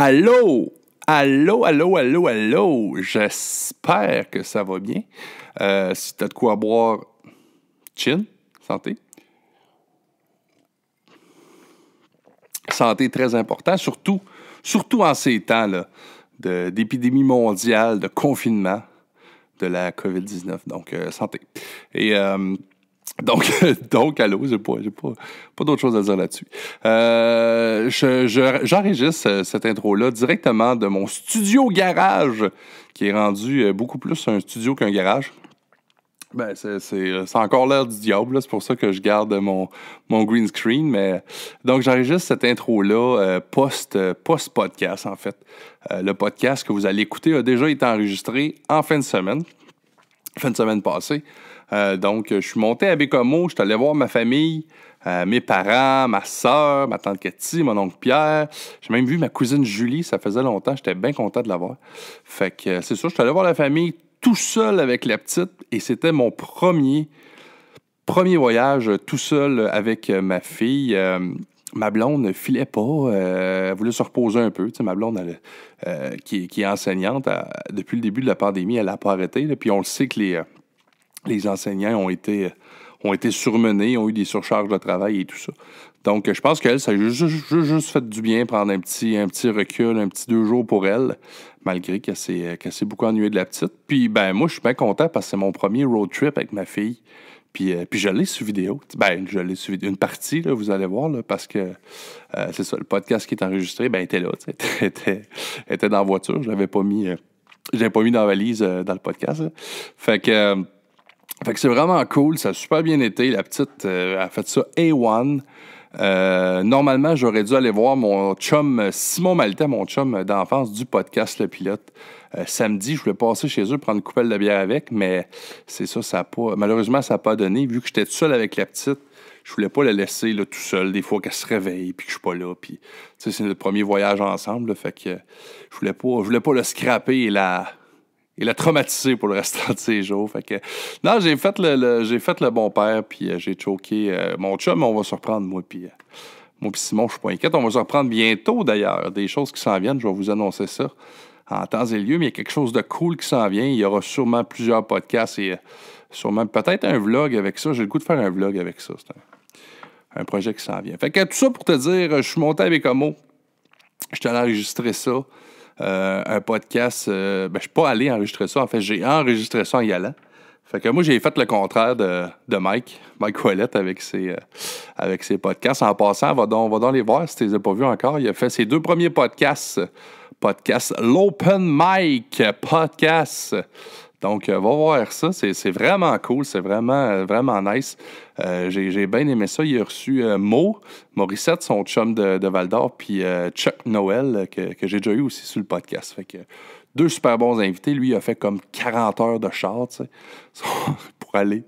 Allô? Allô, allô, allô, allô? J'espère que ça va bien. Euh, si tu as de quoi boire, chin, santé. Santé très important, surtout, surtout en ces temps d'épidémie mondiale, de confinement de la COVID-19. Donc, euh, santé. Et euh, donc, donc, allô, j'ai pas, pas, pas d'autre chose à dire là-dessus. Euh, J'enregistre cette intro-là directement de mon studio garage, qui est rendu euh, beaucoup plus un studio qu'un garage. Ben, c'est encore l'air du diable, c'est pour ça que je garde mon, mon green screen. Mais donc, j'enregistre cette intro-là euh, post, post podcast en fait. Euh, le podcast que vous allez écouter a déjà été enregistré en fin de semaine, fin de semaine passée. Euh, donc, je suis monté à Bécomo, je suis allé voir ma famille, euh, mes parents, ma soeur, ma tante Cathy, mon oncle Pierre. J'ai même vu ma cousine Julie, ça faisait longtemps, j'étais bien content de la voir. Fait que euh, c'est sûr, je suis allé voir la famille tout seul avec la petite et c'était mon premier, premier voyage tout seul avec ma fille. ma blonde ne filait pas, elle voulait se reposer un peu. Tu ma blonde, qui, est enseignante, depuis le début de la pandémie, elle n'a pas arrêté. puis on le sait que les, les enseignants ont été, ont été surmenés, ont eu des surcharges de travail et tout ça. Donc, je pense qu'elle, ça a juste, fait du bien prendre un petit, un petit recul, un petit deux jours pour elle, malgré qu'elle s'est, beaucoup ennuyée de la petite. Puis, ben, moi, je suis bien content parce que c'est mon premier road trip avec ma fille. Puis, euh, puis je l'ai sur vidéo. Ben, je l'ai. Une partie, là, vous allez voir, là, parce que euh, c'est ça, le podcast qui est enregistré, ben, était là, était, était dans la voiture. Je l'avais pas mis, euh, pas mis dans la valise dans le podcast. Fait que fait que c'est vraiment cool, ça a super bien été. La petite euh, a fait ça A1. Euh, normalement, j'aurais dû aller voir mon chum Simon Maltais, mon chum d'enfance du podcast Le Pilote. Euh, samedi, je voulais passer chez eux prendre une coupelle de bière avec, mais c'est ça, ça a pas. Malheureusement, ça n'a pas donné. Vu que j'étais seul avec la petite, je voulais pas la laisser là, tout seul, des fois qu'elle se réveille, puis que je suis pas là. Puis, c'est notre premier voyage ensemble, fait que je voulais pas, je voulais pas le scraper et la il l'a traumatisé pour le restant de ses jours. Fait que, non, j'ai fait le, j'ai fait le bon père, puis euh, j'ai choqué euh, mon chum, on va se reprendre, moi, puis euh, moi, puis Simon, je suis pas inquiète. On va se reprendre bientôt, d'ailleurs. Des choses qui s'en viennent, je vais vous annoncer ça en temps et lieu, mais il y a quelque chose de cool qui s'en vient. Il y aura sûrement plusieurs podcasts et sûrement peut-être un vlog avec ça. J'ai le goût de faire un vlog avec ça. C'est un, projet qui s'en vient. Fait que tout ça pour te dire, je suis monté avec Homo. Je t'allais enregistrer ça. Euh, un podcast. Euh, ben, je ne suis pas allé enregistrer ça. En fait, j'ai enregistré ça en y allant. Fait que moi, j'ai fait le contraire de, Mike, Mike Ouellet, avec ses, euh, avec ses podcasts. En passant, va donc, va donc les voir si tu ne les as pas vus encore. Il a fait ses deux premiers podcasts. Podcast, l'Open Mic Podcast. Donc, va voir ça. C'est vraiment cool. C'est vraiment, vraiment nice. Euh, j'ai bien aimé ça. Il a reçu euh, Mo, Morissette, son chum de, Val d'Or, puis euh, Chuck Noël, que, j'ai déjà eu aussi sur le podcast. Fait que deux super bons invités. Lui, il a fait comme 40 heures de char, pour aller,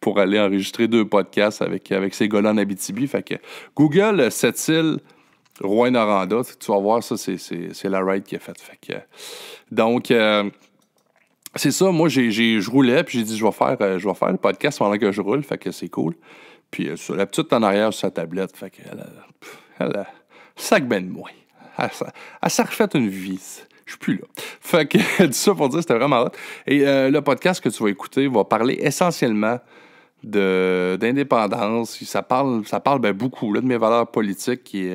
pour aller enregistrer deux podcasts avec, avec ses gars-là Abitibi. Fait que Google, cette île, Rouen-Noranda, tu vas voir ça, c'est la ride qu'il a faite. Fait que, donc, c'est ça, moi, j'ai, je roulais, puis j'ai dit, je vais, faire, euh, je vais faire le podcast pendant que je roule, fait que c'est cool. Puis euh, la petite en arrière sur sa tablette, fait qu'elle a, elle a sac ben de moi. Elle, s'est refait une vie. Je suis plus là. Fait que tout ça pour dire, c'était vraiment hot. Et euh, le podcast que tu vas écouter va parler essentiellement d'indépendance. Ça parle, ça parle ben, beaucoup là, de mes valeurs politiques qui,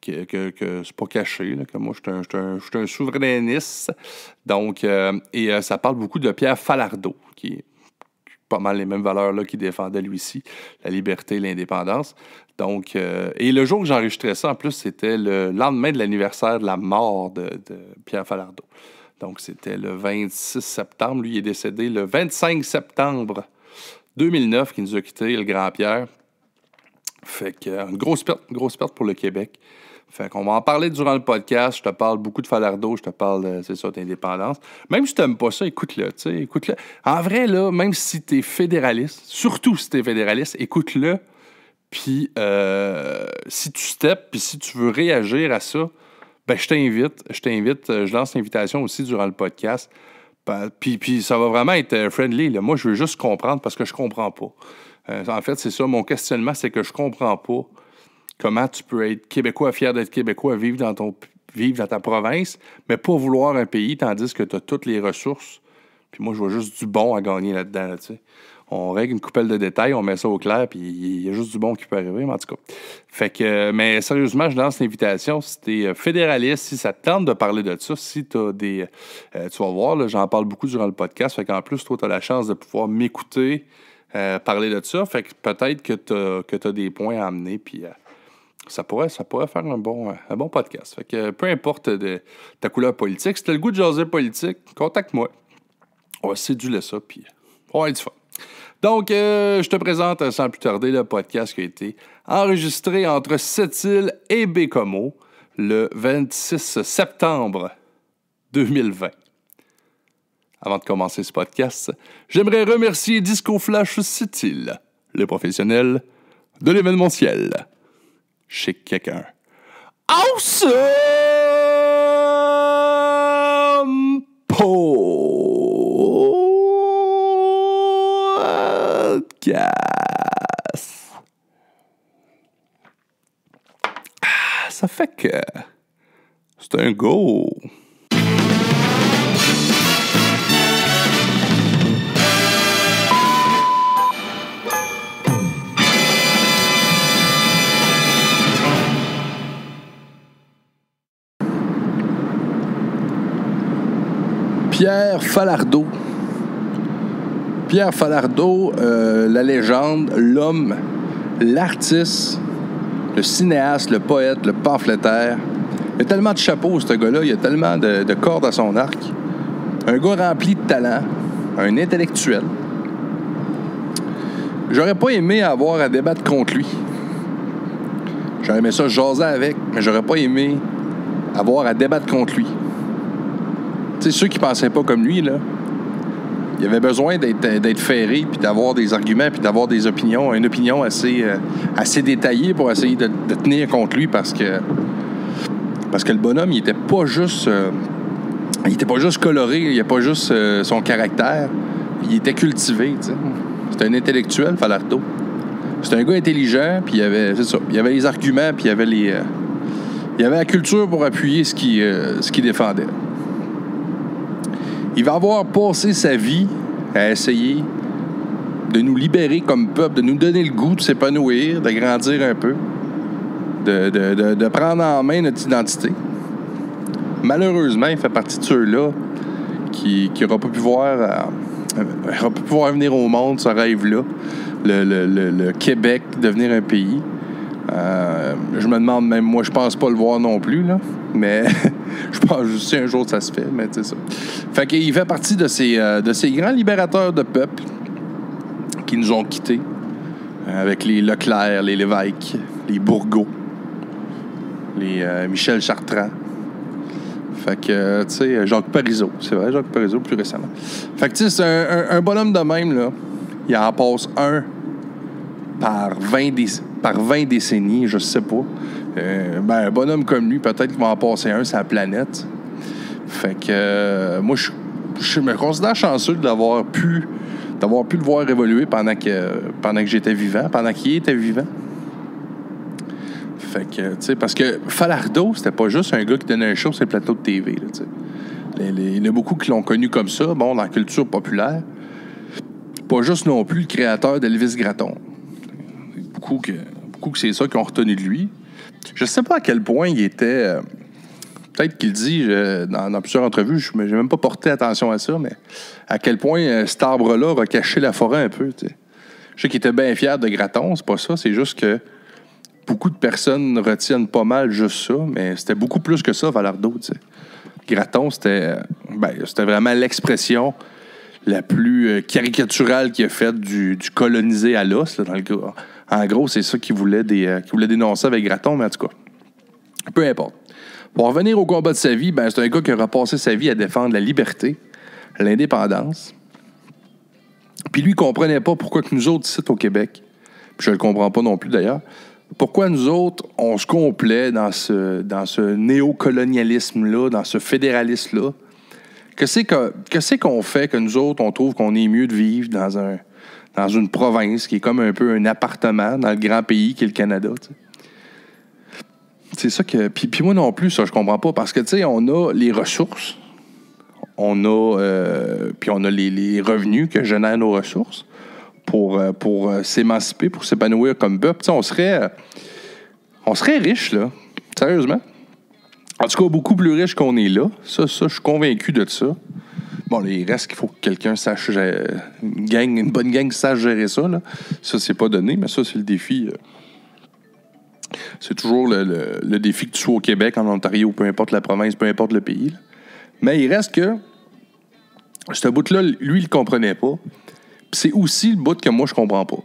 que, que, c'est pas caché, que moi, je suis un, un, souverainiste. Donc, euh, et euh, ça parle beaucoup de Pierre Falardeau, qui est pas mal les mêmes valeurs là qu'il défendait lui ci la liberté et l'indépendance. Donc, euh, et le jour que j'enregistrais ça, en plus, c'était le lendemain de l'anniversaire de la mort de, de Pierre Falardeau. Donc, c'était le 26 septembre. Lui, il est décédé le 25 septembre 2009, qui nous a quitté, le grand-Pierre. Fait que, une grosse perte, une grosse perte pour le Québec. Fait qu'on va en parler durant le podcast. Je te parle beaucoup de Falardeau, je te parle de, c'est ça, d'indépendance. Même si tu n'aimes pas ça, écoute-le, tu écoute-le. En vrai, là, même si tu es fédéraliste, surtout si tu es fédéraliste, écoute-le. Puis, euh, si tu steps, puis si tu veux réagir à ça, ben, je t'invite, je t'invite, je lance l'invitation aussi durant le podcast. Puis, puis, ça va vraiment être euh, friendly. Là. Moi, je veux juste comprendre parce que je comprends pas. Euh, en fait, c'est ça, mon questionnement, c'est que je comprends pas comment tu peux être québécois, fier d'être québécois, vivre dans ton vivre dans ta province, mais pas vouloir un pays, tandis que tu as toutes les ressources. Puis moi, je vois juste du bon à gagner là-dedans. On règle une coupelle de détails, on met ça au clair, puis il y a juste du bon qui peut arriver, mais en tout cas. Fait que, mais sérieusement, je lance l'invitation. Si tu es euh, fédéraliste, si ça te tente de parler de ça, si tu as des. Euh, tu vas voir, j'en parle beaucoup durant le podcast. Fait qu'en plus, toi, tu as la chance de pouvoir m'écouter euh, parler de ça. Fait que peut-être que tu as, des points à amener, puis. ça pourrait, ça pourrait faire un bon, un bon podcast. Fait que peu importe ta couleur politique, si tu as le goût de jaser politique, contacte-moi. On va séduire ça, puis on va être du fun. Donc, euh, je te présente sans plus tarder le podcast qui a été enregistré entre Sept-Îles et Bécomo le 26 septembre 2020. Avant de commencer ce podcast, j'aimerais remercier Disco Flash le professionnel de l'événementiel. Chez quelqu'un. Awesome! Ah, ça fait que c'est un go. Pierre Falardeau Pierre Falardeau, euh, la légende, l'homme, l'artiste, le cinéaste, le poète, le pamphlétaire. Il a tellement de chapeaux, ce gars-là. Il a tellement de, cordes à son arc. Un gars rempli de talent, un intellectuel. J'aurais pas aimé avoir à débattre contre lui. J'aurais aimé ça jaser avec, mais j'aurais pas aimé avoir à débattre contre lui. Tu sais, ceux qui pensaient pas comme lui, là, il avait besoin d'être ferré, puis d'avoir des arguments, puis d'avoir des opinions, une opinion assez, euh, assez détaillée pour essayer de, tenir contre lui parce que parce que le bonhomme, il était pas juste euh, il était pas juste coloré, il a pas juste euh, son caractère, il était cultivé, C'était un intellectuel, Falardo. C'était un gars intelligent, puis il avait il avait les arguments, puis il avait les il avait la culture pour appuyer ce qu'il défendait. Il va avoir passé sa vie à essayer de nous libérer comme peuple, de nous donner le goût de s'épanouir, de grandir un peu, de, prendre en main notre identité. Malheureusement, il fait partie de ceux-là qui n'auront pas pu voir euh, pu voir venir au monde ce rêve-là, le, le, Québec devenir un pays. Euh, je me demande même, moi, je pense pas le voir non plus, là. Mais je pense que un jour ça se fait, mais c'est ça. Fait qu'il fait partie de ces, euh, de ces grands libérateurs de peuple qui nous ont quittés. Euh, avec les Leclerc, les Lévesque, les Bourgault, les Michel Chartrand. Fait que, tu sais, Jacques Parizeau. C'est vrai, Jacques Parizeau, plus récemment. Fait que, tu sais, c'est un, un, bonhomme de même, là. Il en passe un par 20, par 20 décennies, je sais pas. Euh, ben, un bonhomme comme lui, peut-être qu'il va en passer un sur la planète. Fait que euh, moi, je, me considère chanceux d'avoir pu d'avoir pu le voir évoluer pendant que pendant que j'étais vivant, pendant qu'il était vivant. Fait que, tu sais, parce que Falardo, c'était pas juste un gars qui donnait un show sur le plateau de TV, il y en a beaucoup qui l'ont connu comme ça, bon, dans la culture populaire. Pas juste non plus le créateur d'Elvis Gratton beaucoup que, beaucoup que c'est ça qu'ils ont retenu de lui. Je sais pas à quel point il était. Euh, peut-être qu'il dit dans, plusieurs entrevues, je n'ai même pas porté attention à ça, mais à quel point euh, cet arbre-là va cacher la forêt un peu. Je sais qu'il était bien fier de Graton, c'est pas ça, c'est juste que beaucoup de personnes retiennent pas mal juste ça, mais c'était beaucoup plus que ça, Valardo. Graton, c'était ben, vraiment l'expression la plus caricaturale qu'il a faite du, du colonisé à l'os, dans le cas en gros, c'est ça qu'il voulait, euh, voulait dénoncer avec Graton, mais en tout cas, peu importe. Pour revenir au combat de sa vie, ben, c'est un gars qui a repassé sa vie à défendre la liberté, l'indépendance. Puis lui, il comprenait pas pourquoi que nous autres, ici au Québec, puis je le comprends pas non plus d'ailleurs, pourquoi nous autres, on se complaît dans ce, dans ce néocolonialisme-là, dans ce fédéralisme-là. Que c'est qu'on fait que nous autres, on trouve qu'on est mieux de vivre dans un, dans une province qui est comme un peu un appartement dans le grand pays qui est le Canada. C'est ça que. Puis, moi non plus, ça, je comprends pas. Parce que, tu sais, on a les ressources. On a. euh, puis on a les, revenus que génèrent nos ressources pour, euh, pour euh, s'émanciper, pour s'épanouir comme peuple. Tu sais, on serait. on serait riche, là. Sérieusement. En tout cas, beaucoup plus riche qu'on est là. Ça, ça, je suis convaincu de ça. Bon, il reste qu'il faut que quelqu'un sache gérer- une gang, une bonne gang sache gérer ça. Ça, c'est pas donné, mais ça, c'est le défi. euh, c'est toujours le, défi que tu sois au Québec, en Ontario, peu importe la province, peu importe le pays. Mais il reste que ce bout-là, lui, il le comprenait pas. C'est aussi le bout que moi, je comprends pas.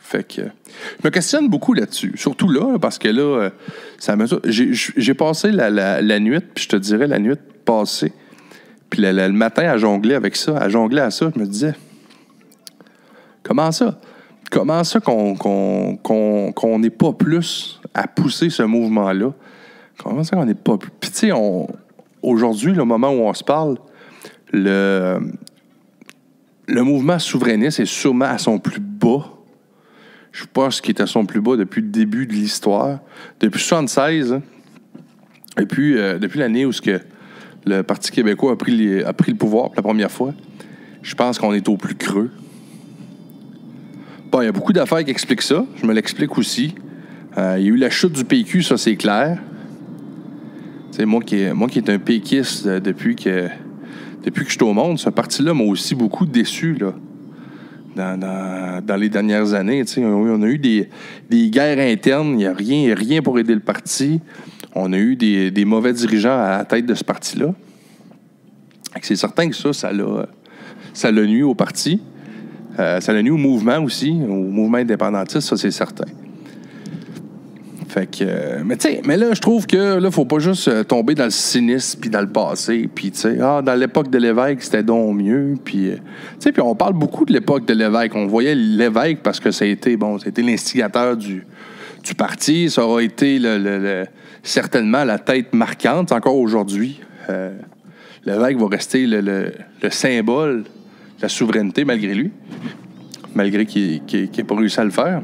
Fait que je me questionne beaucoup là-dessus. Surtout là, parce que là, euh, ça me... J'ai passé la, la nuit, puis je te dirais la nuit passée. Puis la- le matin, à jongler avec ça, à jongler à ça, je me disais, comment ça? Comment ça qu'on qu'on n'est pas plus à pousser ce mouvement-là? Comment ça qu'on n'est pas plus... Puis tu sais, aujourd'hui, le moment où on se parle, le, le mouvement souverainiste est sûrement à son plus bas. Je pense qu'il est à son plus bas depuis le début de l'histoire. Depuis 76, hein. depuis, euh, depuis l'année où ce que le Parti québécois a pris, a pris le pouvoir pour la première fois, je pense qu'on est au plus creux. Bon, il y a beaucoup d'affaires qui expliquent ça. Je me l'explique aussi. Euh, il y a eu la chute du PQ, ça c'est clair. Moi qui, moi qui est un péquiste euh, depuis que, depuis que je suis au monde, ce parti-là m'a aussi beaucoup déçu, là. Dans, dans- les dernières années, on, on a eu des, des guerres internes, il n'y a rien, rien pour aider le parti. On a eu des, des mauvais dirigeants à la tête de ce parti-là. C'est certain que ça, ça l'a, ça l'a nuit au parti. Euh, ça l'a nuit au mouvement aussi, au mouvement indépendantiste, ça c'est certain. Fait que, euh, mais tu sais, mais là, je trouve que là, faut pas juste euh, tomber dans le cynisme puis dans le passé, puis tu sais, ah, dans l'époque de l'évêque, c'était donc mieux, puis on parle beaucoup de l'époque de l'évêque. On voyait l'évêque parce que ça a été, bon, été l'instigateur du, du parti, ça aura été certainement la tête marquante encore aujourd'hui. Euh, l'évêque va rester le, le- le symbole de la souveraineté malgré lui, malgré qu'il n'ait pas réussi à le faire.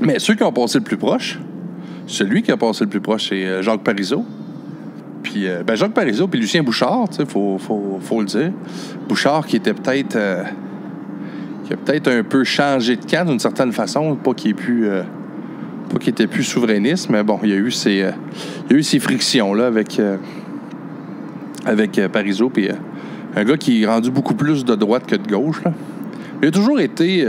Mais ceux qui ont passé le plus proche, celui qui a passé le plus proche, c'est euh, Jacques Parizeau. Puis euh, ben Jacques Parizeau puis Lucien Bouchard, il faut, le dire. Bouchard qui était peut-être euh, qui a peut-être un peu changé de camp d'une certaine façon, pas qu'il ait euh, pas qu'il était plus souverainiste, mais bon, il y a eu ces euh, il y a eu ces frictions là avec euh, avec euh, puis euh, un gars qui est rendu beaucoup plus de droite que de gauche. Il a toujours été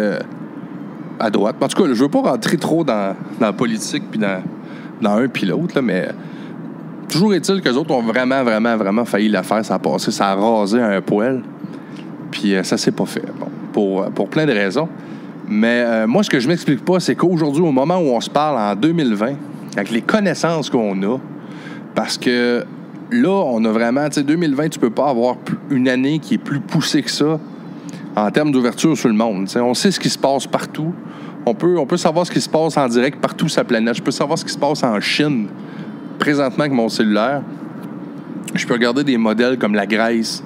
à droite. En tout cas, je veux pas rentrer trop dans, dans la politique puis dans, dans un puis l'autre, mais toujours est-il que les autres ont vraiment, vraiment, vraiment failli la faire. Ça a passé, ça a rasé un poil. Puis euh, ça s'est pas fait. Pour, pour plein de raisons. Mais euh, moi, ce que je m'explique pas, c'est qu'aujourd'hui, au moment où on se parle en 2020, avec les connaissances qu'on a, parce que là, on a vraiment, tu sais, 2020, tu peux pas avoir une année qui est plus poussée que ça en termes d'ouverture sur le monde. On sait ce qui se passe partout. On peut, on peut savoir ce qui se passe en direct partout sur la planète. Je peux savoir ce qui se passe en Chine présentement avec mon cellulaire. Je peux regarder des modèles comme la Grèce,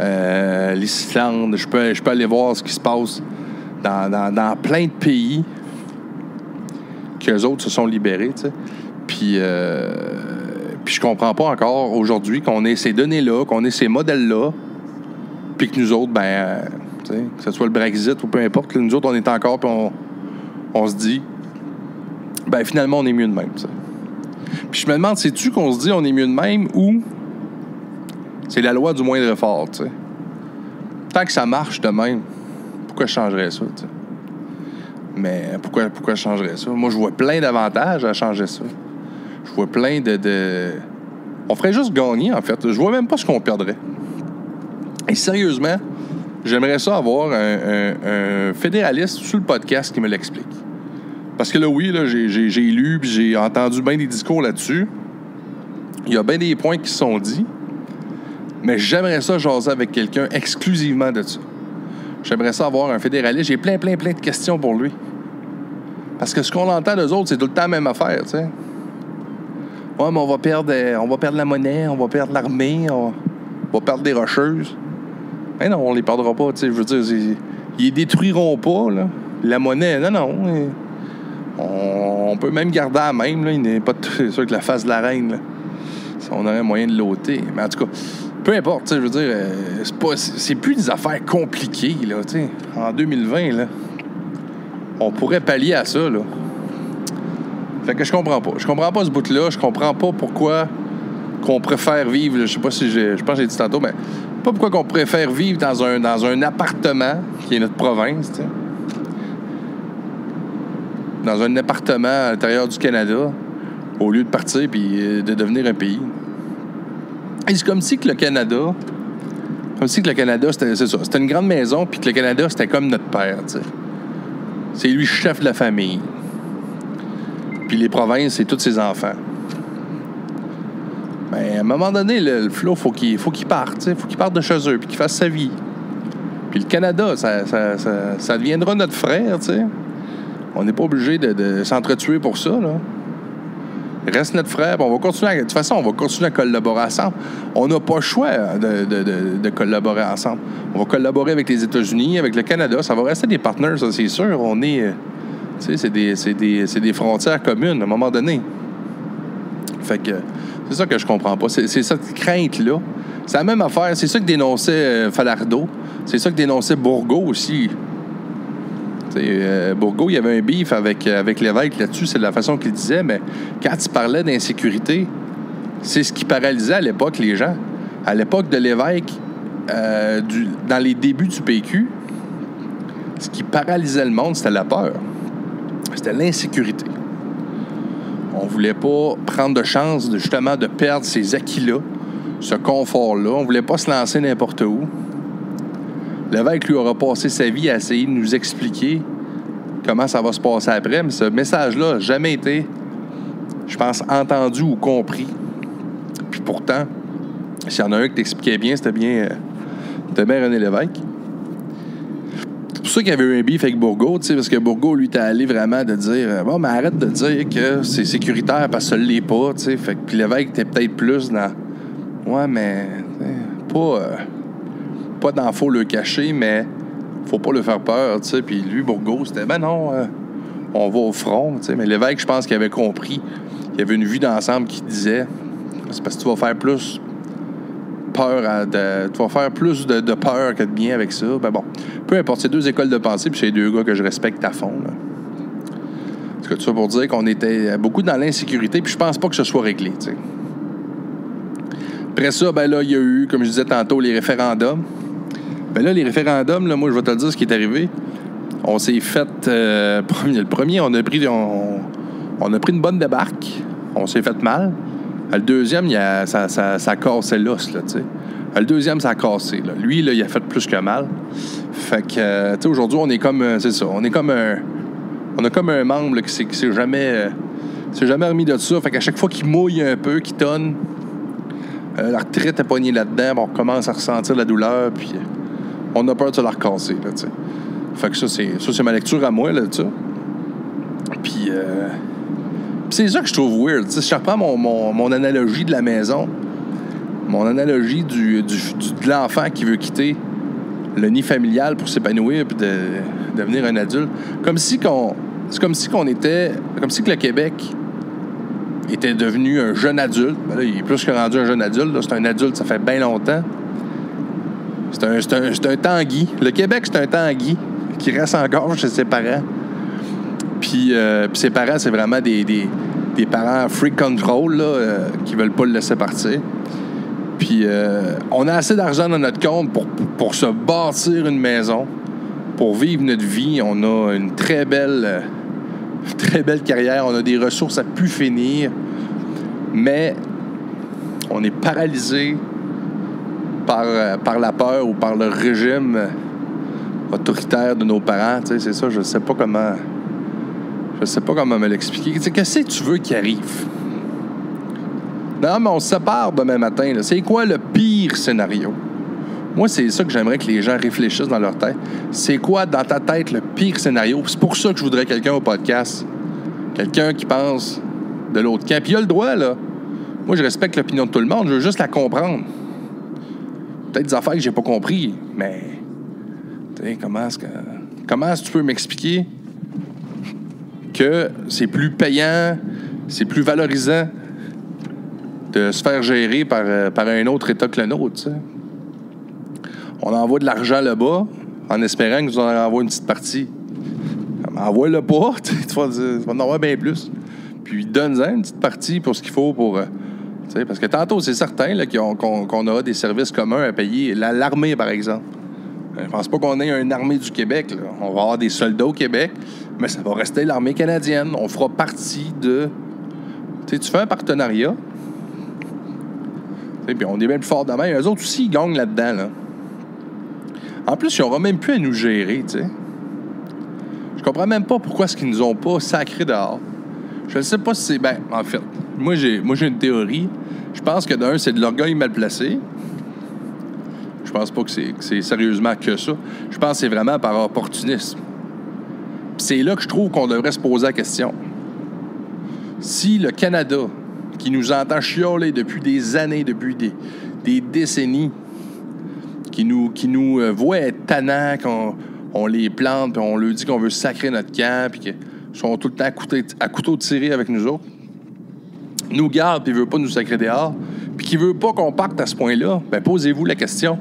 euh, l'Islande. Je peux, je peux aller voir ce qui se passe dans, plein de pays qu'eux autres se sont libérés. Puis, euh, puis je comprends pas encore aujourd'hui qu'on ait ces données-là, qu'on ait ces modèles-là, puis que nous autres, ben, euh, que ce soit le Brexit ou peu importe, là, nous autres, on est encore, puis on, se dit, ben finalement, on est mieux de même. Puis je me demande, c'est-tu qu'on se dit on est mieux de même ou c'est la loi du moindre effort, tu sais? Tant que ça marche de même, pourquoi je changerais ça? Mais pourquoi, pourquoi je changerais ça? Moi, je vois plein d'avantages à changer ça. Je vois plein de, On ferait juste gagner, en fait. Je vois même pas ce qu'on perdrait. Et sérieusement, j'aimerais ça avoir un, fédéraliste sur le podcast qui me l'explique. Parce que là, oui, là, j'ai, lu puis j'ai entendu bien des discours là-dessus. Il y a bien des points qui sont dits. Mais j'aimerais ça jaser avec quelqu'un exclusivement de ça. J'aimerais ça avoir un fédéraliste. J'ai plein, plein, plein de questions pour lui. Parce que ce qu'on entend d'eux autres, c'est tout le temps la même affaire, tu sais. Ouais, mais on va perdre, euh, on va perdre la monnaie, on va perdre l'armée, on va perdre des rocheuses. Mais non, on les perdra pas, tu sais. Je veux dire, ils les détruiront pas, là. La monnaie, non, non. On, peut même garder à même. Là. Il n'est pas sûr que la face de la reine. là. On aurait moyen de l'ôter. Mais en tout cas, peu importe. Je veux dire, euh, c'est, pas, c'est plus des affaires compliquées. Là, en 2020, là, on pourrait pallier à ça. Là. Fait que je comprends pas. Je comprends pas ce bout-là. Je comprends pas pourquoi qu'on préfère vivre. Je sais pas si j'ai. Je pense que j'ai dit tantôt, mais pas pourquoi qu'on préfère vivre dans un, dans un appartement qui est notre province, tu sais. Dans un appartement à l'intérieur du Canada, au lieu de partir puis euh, de devenir un pays. C'est comme si que le Canada. Comme si que le Canada, c'était c'est ça. C'était une grande maison, puis que le Canada, c'était comme notre père, tu sais. C'est lui chef de la famille. Puis les provinces, c'est tous ses enfants. Mais à un moment donné, le, le Flo, faut qu'il faut qu'il parte. Il faut qu'il parte de chez eux puis qu'il fasse sa vie. Puis le Canada, ça, ça, ça, ça deviendra notre frère. tu sais. On n'est pas obligé de, de s'entretuer pour ça. Là. Reste notre frère. On va continuer à- de toute façon, on va continuer à collaborer ensemble. On n'a pas le choix de, de- de- de collaborer ensemble. On va collaborer avec les États-Unis, avec le Canada. Ça va rester des partenaires, ça, c'est sûr. On est. euh, Tu sais, c'est des, des, des frontières communes à un moment donné. Fait que c'est ça que je comprends pas. C'est c'est cette crainte-là. C'est la même affaire. C'est ça que dénonçait euh, Falardeau. C'est ça que dénonçait Bourgault aussi. Euh, il y avait un beef avec, euh, avec l'évêque là-dessus. C'est de la façon qu'il disait. Mais quand il parlait d'insécurité, c'est ce qui paralysait à l'époque les gens. À l'époque de l'évêque, euh, dans les débuts du PQ, ce qui paralysait le monde, c'était la peur. C'était l'insécurité. On voulait pas prendre de chance justement de perdre ces acquis-là, ce confort-là. On voulait pas se lancer n'importe où. L'évêque lui aura passé sa vie à essayer de nous expliquer comment ça va se passer après, mais ce message-là n'a jamais été, je pense, entendu ou compris. Puis pourtant, s'il y en a un qui t'expliquait bien, c'était bien, euh, René Lévesque. C'est pour ça qu'il y avait eu un beef avec Bourgault, parce que Bourgault, lui, t'es allé vraiment de dire euh, Bon, mais arrête de dire que c'est sécuritaire parce que ça ne l'est pas. Fait que, puis l'évêque était peut-être plus dans Ouais, mais pas, euh, pas dans le cacher, mais faut pas le faire peur, tu sais. Puis lui, Bourgault, c'était Ben non, euh, on va au front, tu sais. Mais l'évêque, je pense qu'il avait compris. Il y avait une vue d'ensemble qui disait C'est parce que tu vas faire plus peur à de- tu vas faire plus de, peur que de bien avec ça. Ben bon, peu importe, c'est deux écoles de pensée, puis c'est deux gars que je respecte à fond. Là. En tout ça pour dire qu'on était beaucoup dans l'insécurité, puis je pense pas que ce soit réglé. Après ça, ben là, il y a eu, comme je disais tantôt, les référendums. Ben là, les référendums, là, moi, je vais te le dire ce qui est arrivé. On s'est fait. euh, le premier, on a pris, on, a pris une bonne débarque. On s'est fait mal. Le deuxième, il a, ça, ça, ça l'os, là, tu sais. Le deuxième, ça a cassé. Lui, là, il a fait plus que mal. Fait que, euh, tu sais, aujourd'hui, on est comme, euh, c'est ça, on est comme un, on a comme un membre qui s'est, jamais, euh, s'est jamais remis de ça. Fait qu'à chaque fois qu'il mouille un peu, qu'il tonne, euh, la retraite est poignée là-dedans, on commence à ressentir la douleur, puis on a peur de se la recasser, là, tu sais. Fait que ça, c'est, ma lecture à moi, là, ça. Puis, euh, puis c'est ça que je trouve weird. tu sais, je reprends mon, mon- mon analogie de la maison, mon analogie du, du- de l'enfant qui veut quitter le nid familial pour s'épanouir puis de, devenir un adulte. Comme si qu'on. C'est comme si qu'on était. Comme si le Québec était devenu un jeune adulte. Ben il est plus que rendu un jeune adulte. C'est un adulte, ça fait bien longtemps. C'est un, c'est un, un. Le Québec, c'est un Tanguy qui reste encore chez ses parents. Puis, euh, puis ses parents, c'est vraiment des, des, des parents free control là, euh, qui veulent pas le laisser partir. Puis euh, on a assez d'argent dans notre compte pour, pour se bâtir une maison, pour vivre notre vie. On a une très belle, euh, très belle carrière. On a des ressources à plus finir. Mais on est paralysé par, euh, par la peur ou par le régime autoritaire de nos parents. C'est ça, je sais pas comment. Je sais pas comment me l'expliquer. Qu'est-ce que tu veux qu'il arrive? Non, mais on se sépare demain matin. C'est quoi le pire scénario? Moi, c'est ça que j'aimerais que les gens réfléchissent dans leur tête. C'est quoi, dans ta tête, le pire scénario? C'est pour ça que je voudrais quelqu'un au podcast. Quelqu'un qui pense de l'autre camp. Puis il a le droit, là. Moi, je respecte l'opinion de tout le monde. Je veux juste la comprendre. Peut-être des affaires que j'ai pas compris, mais... Comment est-ce que... Comment est-ce que tu peux m'expliquer que c'est plus payant, c'est plus valorisant de se faire gérer par, euh, par un autre État que le nôtre. On envoie de l'argent là-bas en espérant qu'ils nous en envoient une petite partie. Envoie-le pas, tu vas, en avoir bien plus. Puis donne-en une petite partie pour ce qu'il faut pour. Euh, tu sais, parce que tantôt, c'est certain qu'on, qu'on aura des services communs à payer. La- L'armée, par exemple. Euh, Je pense pas qu'on ait une armée du Québec. là. On va avoir des soldats au Québec, mais ça va rester l'armée canadienne. On fera partie de. Tu tu fais un partenariat. Puis on est bien plus fort de même. Eux autres aussi, ils gagnent là-dedans. Là. En plus, ils n'auront même plus à nous gérer. sais. Je comprends même pas pourquoi est-ce qu'ils nous ont pas sacré dehors. Je ne sais pas si c'est. Ben, en fait, moi j'ai, moi, j'ai une théorie. Je pense que d'un, c'est de l'orgueil mal placé. Je pense pas que c'est, c'est sérieusement que ça. Je pense que c'est vraiment par opportunisme. C'est là que je trouve qu'on devrait se poser la question. Si le Canada, qui nous entend chioler depuis des années, depuis des, des décennies, qui nous, qui nous euh, voit être tannants, qu'on on les plante, puis on leur dit qu'on veut sacrer notre camp, puis qu'ils sont tout le temps à couteau, à couteau tiré avec nous autres, nous garde, puis veut pas nous sacrer dehors, puis qui veut pas qu'on parte à ce point-là, ben posez-vous la question.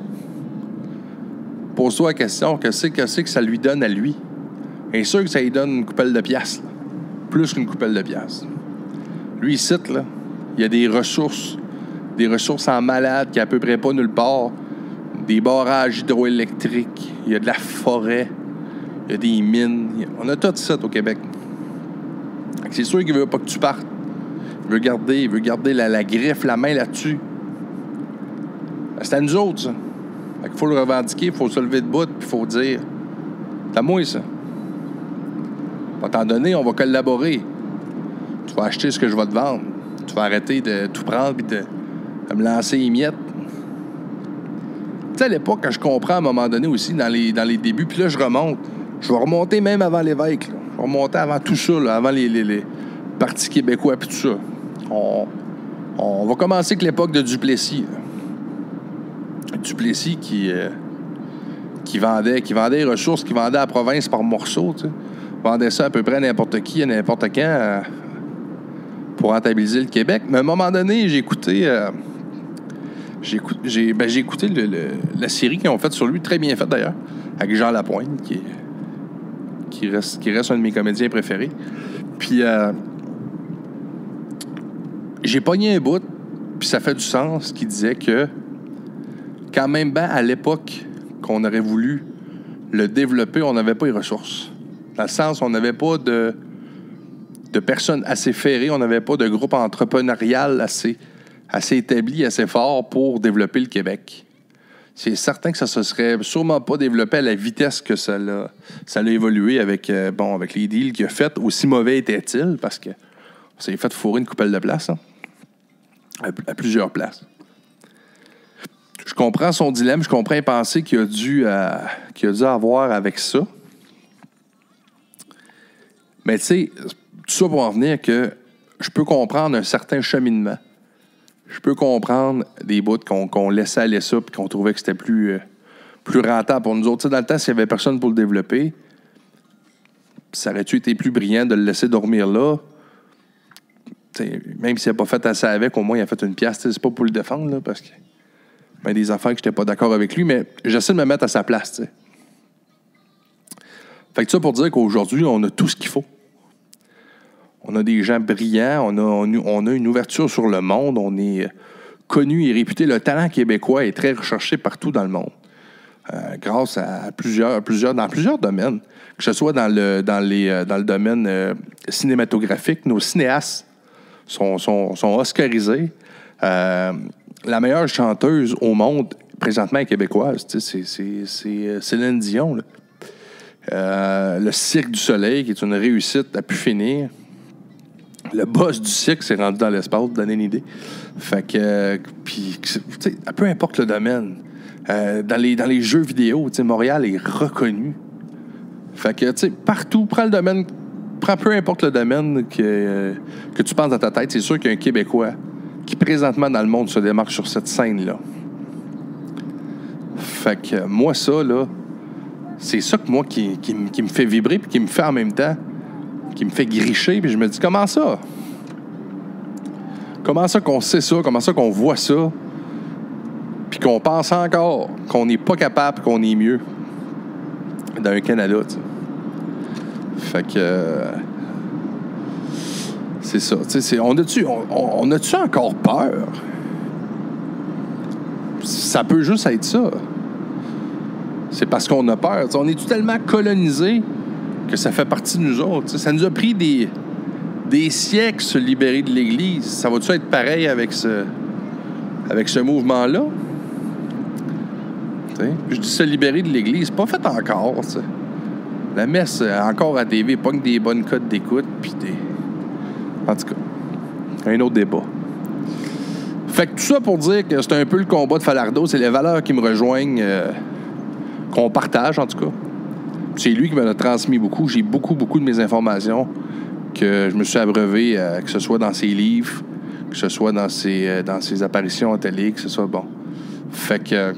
Pose-toi la question, qu'est-ce que c'est que ça lui donne à lui? Et sûr que ça lui donne une coupelle de pièces, plus qu'une coupelle de pièces. Lui, ici, là, il y a des ressources, des ressources en malade qui à peu près pas nulle part, des barrages hydroélectriques, il y a de la forêt, il y a des mines. il On a tout ça au Québec. C'est sûr qu'il veut pas que tu partes. Il veut garder, il veut garder la, la griffe, la main là-dessus. Ben, C'est à nous autres, ça. Fait qu'il faut le revendiquer, il faut se lever de bout, puis il faut dire C'est à moi, ça. À temps donné, on va collaborer. Tu vas acheter ce que je vais te vendre. Tu vas arrêter de tout prendre puis de, me lancer les miettes. Tu sais, à l'époque, quand je comprends à un moment donné aussi, dans les, dans les débuts, puis là, je remonte. Je vais remonter même avant l'évêque. Je vais remonter avant tout ça, là, avant les, les, les partis québécois puis tout ça. On, va commencer avec l'époque de Duplessis. Duplessis qui, euh, qui, vendait, qui vendait les ressources, qui vendait à la province par morceaux. tu sais. Vendait ça à peu près à n'importe qui, à n'importe quand, euh, pour rentabiliser le Québec. Mais à un moment donné, j'ai écouté... euh, j'ai écouté, j'ai, ben, j'ai écouté la série qu'ils ont faite sur lui, très bien faite d'ailleurs, avec Jean Lapointe, qui, qui, reste, qui reste un de mes comédiens préférés. Puis j'ai pogné un bout, puis ça fait du sens, qui disait que quand même, ben, à l'époque qu'on aurait voulu le développer, on n'avait pas les ressources. Dans le sens, on n'avait pas de, de personnes assez ferrées, on n'avait pas de groupe entrepreneurial assez, assez établi, assez fort pour développer le Québec. C'est certain que ça se serait sûrement pas développé à la vitesse que ça l'a, ça l'a évolué avec, euh, bon, avec les deals qu'il a fait. Aussi mauvais était-il, parce que on s'est fait fourrer une coupelle de place, hein, à, plusieurs places. Je comprends son dilemme, je comprends les pensées qu'il a dû, euh, a dû avoir avec ça. Mais tu sais, tout ça pour en venir que je peux comprendre un certain cheminement. Je peux comprendre des bouts qu'on laissait aller ça puis qu'on trouvait que c'était plus, euh, plus rentable pour nous autres. Tu sais, dans le temps, s'il n'y avait personne pour le développer, ça aurait-tu été plus brillant de le laisser dormir là? Même s'il n'a pas fait assez avec, au moins il a fait une pièce. C'est pas pour le défendre, là, parce que ben, des affaires que j'étais pas d'accord avec lui, mais j'essaie de me mettre à sa place. tu sais. Fait que ça pour dire qu'aujourd'hui, on a tout ce qu'il faut. On a des gens brillants, on a, une ouverture sur le monde, on est connu et réputé. Le talent québécois est très recherché partout dans le monde. Euh, grâce à plusieurs, plusieurs, dans plusieurs domaines, que ce soit dans le, euh, domaine euh, cinématographique, nos cinéastes sont, sont. Euh, la meilleure chanteuse au monde, présentement, est québécoise. C'est euh, Céline Dion. Euh, le Cirque du Soleil, qui est une réussite à pu finir. Le boss du cirque s'est rendu dans l'espace, pour donner une idée. Fait que, euh, peu importe le domaine. Dans, les, jeux vidéo, Montréal est reconnu. Fait que, partout, prends le domaine, prends peu importe le domaine que, que tu penses dans ta tête, c'est sûr qu'il y a un Québécois qui, présentement, dans le monde, se démarque sur cette scène-là. Fait que, moi, ça, là, c'est ça que moi qui, qui, me fait vibrer puis qui me fait en même temps qui me fait gricher, puis je me dis, comment ça? Comment ça qu'on sait ça? Comment ça qu'on voit ça? Puis qu'on pense encore qu'on n'est pas capable, qu'on est mieux d'un Canada, tu sais. Fait que. euh, c'est ça. Tu on a-tu on, on a-tu encore peur? Ça peut juste être ça. C'est parce qu'on a peur. Tu on est tellement colonisé que ça fait partie de nous autres? tu. Ça nous a pris des, des siècles se libérer de l'Église. Ça va-tu être pareil avec ce, avec ce mouvement-là? Tu Je dis se libérer de l'Église, pas fait encore. tu. La messe, euh, encore à TV, pas que des bonnes cotes d'écoute, puis des. En tout cas, un autre débat. Fait que tout ça pour dire que c'est un peu le combat de Falardeau, c'est les valeurs qui me rejoignent, euh, qu'on partage en tout cas. C'est lui qui me l'a transmis beaucoup. J'ai beaucoup, beaucoup de mes informations que je me suis abreuvé, euh, que ce soit dans ses livres, que ce soit dans ses, dans ses apparitions en télé, que ce soit bon. Fait que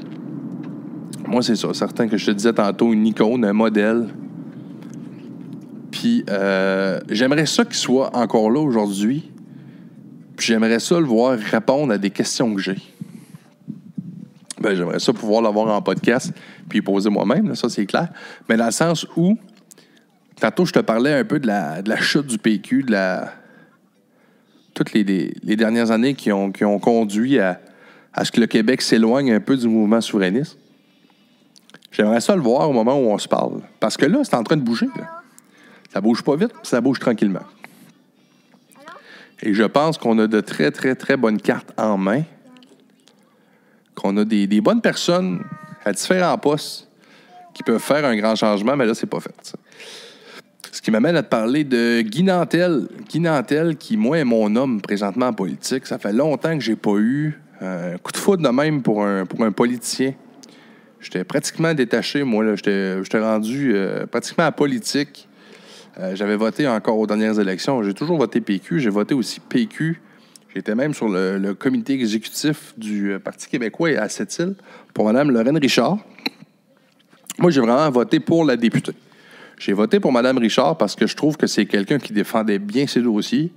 moi, c'est ça. Certain que je te disais tantôt, une icône, un modèle. Puis euh, j'aimerais ça qu'il soit encore là aujourd'hui. Puis j'aimerais ça le voir répondre à des questions que j'ai. Ben, j'aimerais ça pouvoir l'avoir en podcast puis poser moi-même, ça c'est clair. Mais dans le sens où, tantôt je te parlais un peu de la, chute du PQ, de la. Toutes les, dernières années qui ont, qui ont conduit à, à ce que le Québec s'éloigne un peu du mouvement souverainiste. J'aimerais ça le voir au moment où on se parle. Parce que là, c'est en train de bouger. là. Ça bouge pas vite, ça bouge tranquillement. Et je pense qu'on a de très, très, très bonnes cartes en main. Qu'on a des, des bonnes personnes à différents postes qui peuvent faire un grand changement, mais là, c'est pas fait. Ce qui m'amène à te parler de Guy Nantel. Qui, moi, est mon homme présentement en politique. Ça fait longtemps que j'ai pas eu euh, un coup de foudre de même pour un, pour un politicien. J'étais pratiquement détaché, moi. j'étais rendu euh, pratiquement à politique. Euh, J'avais voté encore aux dernières élections. J'ai toujours voté PQ. J'ai voté aussi PQ. J'étais même sur le, comité exécutif du euh, Parti québécois à Sept-Îles pour Mme Lorraine Richard. Moi, j'ai vraiment voté pour la députée. J'ai voté pour Mme Richard parce que je trouve que c'est quelqu'un qui défendait bien ses dossiers,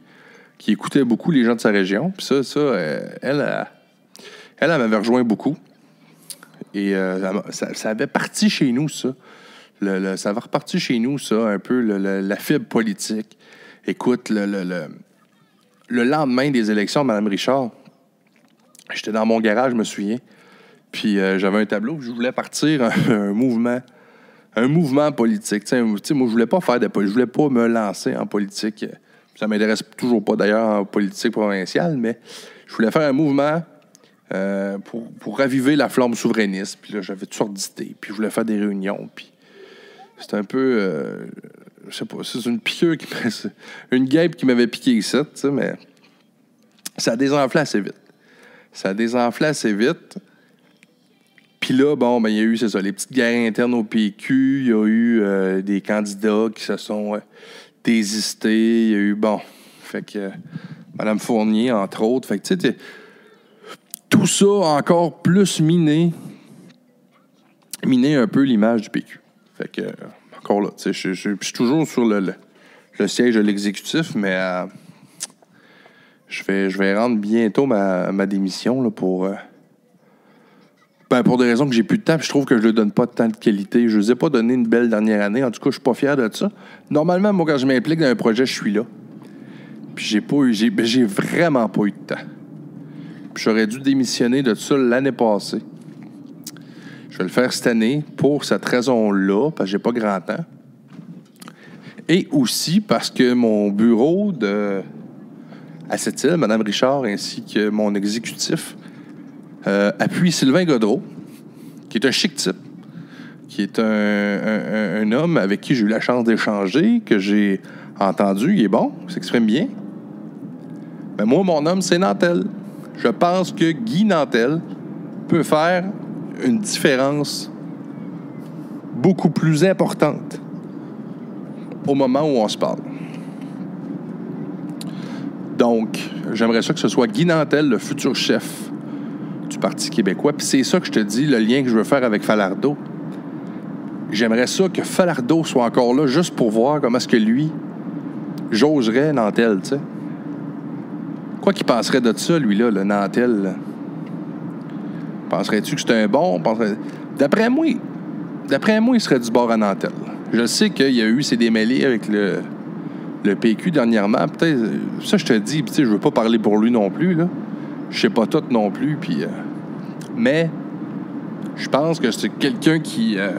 qui écoutait beaucoup les gens de sa région. Puis ça, ça euh, elle, elle, elle, elle m'avait rejoint beaucoup. Et ça, ça avait parti chez nous, ça. Le- ça avait reparti chez nous, ça, un peu, le- la fibre politique. Écoute, le, le- le- le lendemain des élections Mme Richard, j'étais dans mon garage, je me souviens. Puis euh, j'avais un tableau, je voulais partir un, mouvement, un mouvement politique. Tu sais, tu sais, moi, je voulais pas faire de je voulais pas me lancer en politique. Ça m'intéresse toujours pas d'ailleurs en politique provinciale, mais je voulais faire un mouvement euh, pour, pour raviver la flamme souverainiste. Puis là, j'avais toutes sortes. Puis je voulais faire des réunions. Puis c'était un peu. euh, je sais pas, c'est une piqûre qui c'est Une guêpe qui m'avait piqué ici, mais ça a désenflé assez vite. Ça a désenflé assez vite. Puis là, bon, ben, il y a eu, c'est ça, les petites guerres internes au PQ. Il y a eu euh, des candidats qui se sont euh, désistés. Il y a eu, bon, fait que Mme Fournier, entre autres. Fait que, tu sais, tout ça a encore plus miné, miné un peu l'image du PQ. Fait que, encore là, je, suis toujours sur le, siège de l'exécutif, mais euh, je, vais, rendre bientôt ma, démission pour. euh, ben, pour des raisons que j'ai plus de temps, je trouve que je ne donne pas tant de qualité. Je ne les ai pas donné une belle dernière année. En tout cas, je suis pas fier de ça. Normalement, moi, quand je m'implique dans un projet, je suis là. Puis j'ai pas eu, j'ai, ben, vraiment pas eu de temps. J'aurais dû démissionner de ça l'année passée. Je vais le faire cette année pour cette raison-là, parce que j'ai pas grand temps. Et aussi parce que mon bureau de à cette île, Mme Richard, ainsi que mon exécutif, euh, appuie Sylvain Godreau, qui est un chic type, qui est un, un- homme avec qui j'ai eu la chance d'échanger, que j'ai entendu, il est bon, il s'exprime bien. Mais moi, mon homme, c'est Nantel. Je pense que Guy Nantel peut faire une différence beaucoup plus importante au moment où on se parle. Donc, j'aimerais ça que ce soit Guy Nantel, le futur chef du Parti québécois. Puis c'est ça que je te dis, le lien que je veux faire avec Falardeau. J'aimerais ça que Falardeau soit encore là juste pour voir comment est-ce que lui, j'oserais Nantel, tu sais. Quoi qu'il penserait de ça, lui-là, le Nantel? Penserais-tu que c'est un bon? D'après moi, d'après moi, il serait du bord à Nantel. Je sais qu'il y a eu ses démêlés avec le, le PQ dernièrement. Peut-être, ça, je te dis, tu sais, je veux pas parler pour lui non plus, là. Je sais pas tout non plus, puis... euh, mais je pense que c'est quelqu'un qui... euh,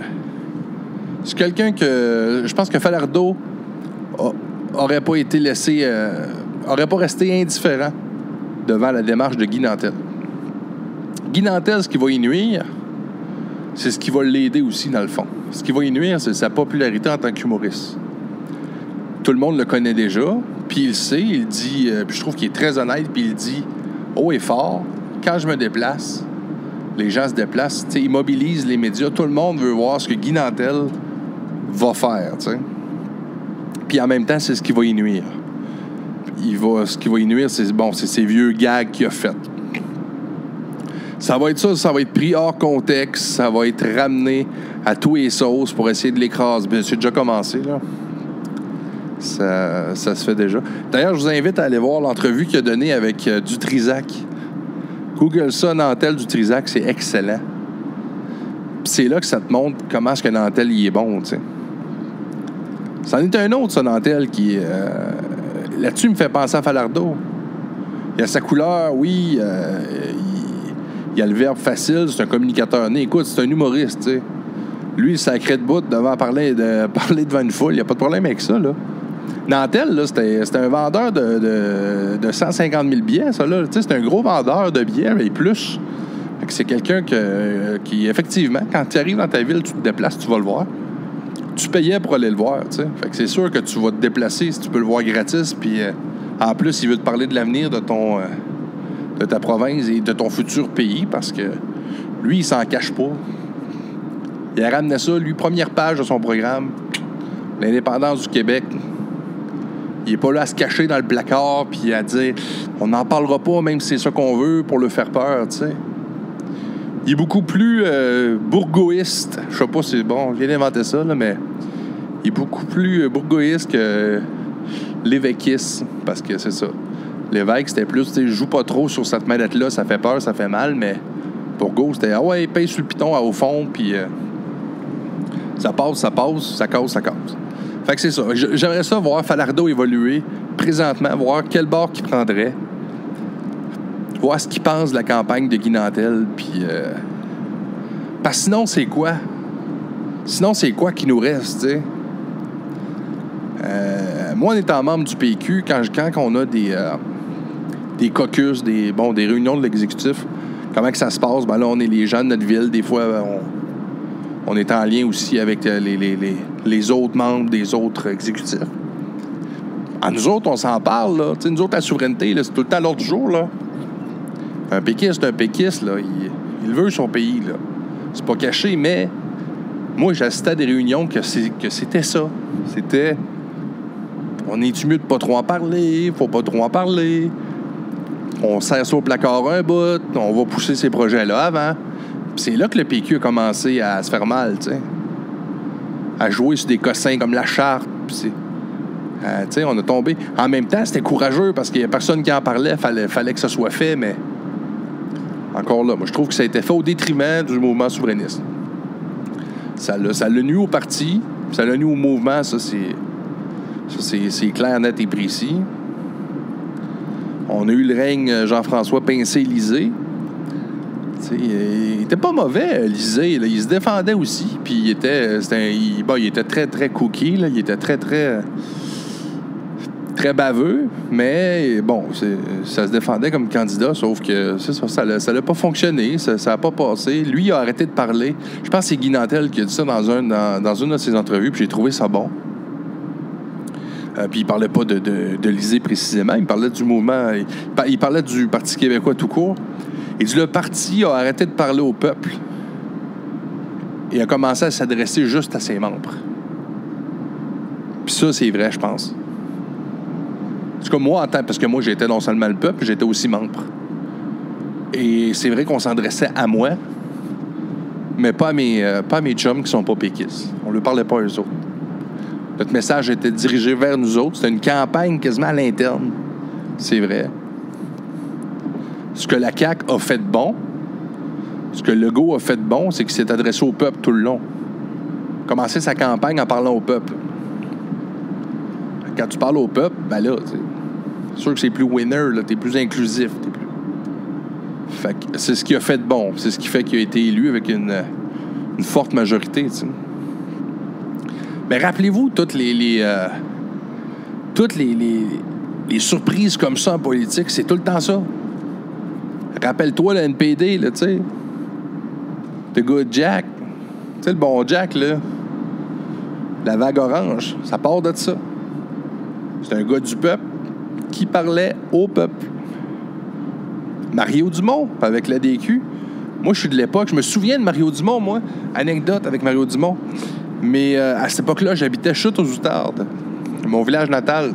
c'est quelqu'un que... Je pense que Falardeau a- aurait pas été laissé... euh, aurait pas resté indifférent devant la démarche de Guy Nantel. Guy Nantel, ce qui va y nuire, c'est ce qui va l'aider aussi, dans le fond. Ce qui va y nuire, c'est sa popularité en tant qu'humoriste. Tout le monde le connaît déjà, puis il sait, il dit, euh, puis je trouve qu'il est très honnête, puis il dit haut et fort, quand je me déplace, les gens se déplacent, ils mobilisent les médias, tout le monde veut voir ce que Guy Nantel va faire. Puis en même temps, c'est ce qui va y nuire. Il ce qui va y nuire, c'est bon, c'est ces vieux gags qu'il a fait. Ça va être ça, ça va être pris hors contexte, ça va être ramené à tous les sauces pour essayer de l'écraser. C'est déjà commencé, là. Ça, ça se fait déjà. D'ailleurs, je vous invite à aller voir l'entrevue qu'il a donnée avec euh, Dutrisac. Google ça, Nantel Dutrisac, c'est excellent. C'est là que ça te montre comment est-ce que Nantel il est bon, tu sais. C'en est un autre, ça, Nantel, qui... euh, Là-dessus, me fait penser à Falardeau. Il a sa couleur, oui. euh, il, il a le verbe facile, c'est un communicateur né. Écoute, c'est un humoriste, tu sais. Lui, il sacré de bout devant parler, de, parler devant une foule. Il n'y a pas de problème avec ça, là. Nantel, là, c'était un vendeur de, de, de 150 000 billets, ça, là. Tu sais, c'est un gros vendeur de billets, mais plus. Que c'est quelqu'un que- qui, effectivement, quand tu arrives dans ta ville, tu te déplaces, tu vas le voir. Tu payais pour aller le voir, c'est sûr que tu vas te déplacer si tu peux le voir gratis, puis euh, en plus, il veut te parler de l'avenir de ton... euh, de ta province et de ton futur pays, parce que lui, il s'en cache pas. Il a ramené ça, lui, première page de son programme, l'indépendance du Québec. Il est pas là à se cacher dans le placard puis à dire on n'en parlera pas, même si c'est ça qu'on veut, pour le faire peur, tu sais. Il est beaucoup plus euh, bourgoïste. Je sais pas si c'est bon, je viens d'inventer ça, là, mais il est beaucoup plus euh, bourgoïste que l'évêquiste, parce que c'est ça. L'évêque, c'était plus, tu sais, joue pas trop sur cette manette-là, ça fait peur, ça fait mal, mais Bourgo, c'était, ah ouais, paye sur le piton au fond, puis euh, ça passe, ça passe, ça casse, ça casse. Fait que c'est ça. J'aimerais ça voir Falardeau évoluer présentement, voir quel bord qu'il prendrait, voir ce qu'il pense de la campagne de Guy Nantel, puis... euh, Parce que sinon, c'est quoi? Sinon, c'est quoi qui nous reste, tu sais? Euh, moi, en étant membre du PQ, quand, quand on a des, des caucus, des, bon, des réunions de l'exécutif, comment que ça se passe? Ben là, on est les gens de notre ville. Des fois, on, on est en lien aussi avec euh, les, les- les- les autres membres des autres exécutifs. À nous autres, on s'en parle, là. Nous autres, la souveraineté, c'est tout le temps l'ordre du jour, là. Un péquiste, un péquiste, là. Il, il veut son pays, là. C'est pas caché, mais moi, j'assistais à des réunions que, c'était ça. C'était... On est mieux de pas trop en parler, faut pas trop en parler. On serre ça au placard un bout, on va pousser ces projets-là avant. C'est là que le PQ a commencé à se faire mal, tu. À jouer sur des cossins comme la charte. Euh, on a tombé. En même temps, c'était courageux parce qu'il n'y a personne qui en parlait. Fallait, fallait que ça soit fait, mais encore là, moi, je trouve que ça a été fait au détriment du mouvement souverainiste. Ça l'a, nu au parti, ça l'a nu au mouvement, ça c'est, ça, c'est clair, net et précis. On a eu le règne euh, Jean-François Pincé-Lisée. Il était pas mauvais, euh, Lisée. là. Il se défendait aussi. Puis il était, euh, c'était un- il, bon, il était très, très cookie. Là. Il était très, très, très baveux. Mais bon, ça se défendait comme candidat. Sauf que ça, l'a pas fonctionné. Ça n'a pas passé. Lui, il a arrêté de parler. Je pense que c'est Guy Nantel qui a dit ça dans, dans, dans une de ses entrevues. Puis j'ai trouvé ça bon. Euh, puis il parlait pas de, de, précisément, il parlait du mouvement, il, par- il parlait du Parti québécois tout court. Il dit le parti a arrêté de parler au peuple et a commencé à s'adresser juste à ses membres. Puis ça, c'est vrai, je pense. C'est comme moi, en tant, parce que moi, j'étais non seulement le peuple, j'étais aussi membre. Et c'est vrai qu'on s'adressait à moi, mais pas à mes, euh, pas mes chums qui sont pas péquistes. On ne leur parlait pas à eux autres. Notre message était dirigé vers nous autres. C'était une campagne quasiment à l'interne. C'est vrai. Ce que la CAQ a fait de bon, ce que Legault a fait de bon, c'est qu'il s'est adressé au peuple tout le long. Commencer sa campagne en parlant au peuple. Quand tu parles au peuple, ben là, c'est sûr que c'est plus winner, là, t'es plus inclusif. Plus... Fait c'est ce qui a fait de bon. C'est ce qui fait qu'il a été élu avec une, forte majorité. sais. Mais rappelez-vous toutes les, euh, toutes les, les, les surprises comme ça en politique, c'est tout le temps ça. Rappelle-toi le NPD, là, tu sais. The Good Jack. Tu sais, le bon Jack, là. La vague orange, ça part de ça. C'est un gars du peuple qui parlait au peuple. Mario Dumont, avec la DQ. Moi, je suis de l'époque. Je me souviens de Mario Dumont, moi. Anecdote avec Mario Dumont. Mais euh, à cette époque-là, j'habitais Chute aux Outardes, mon village natal.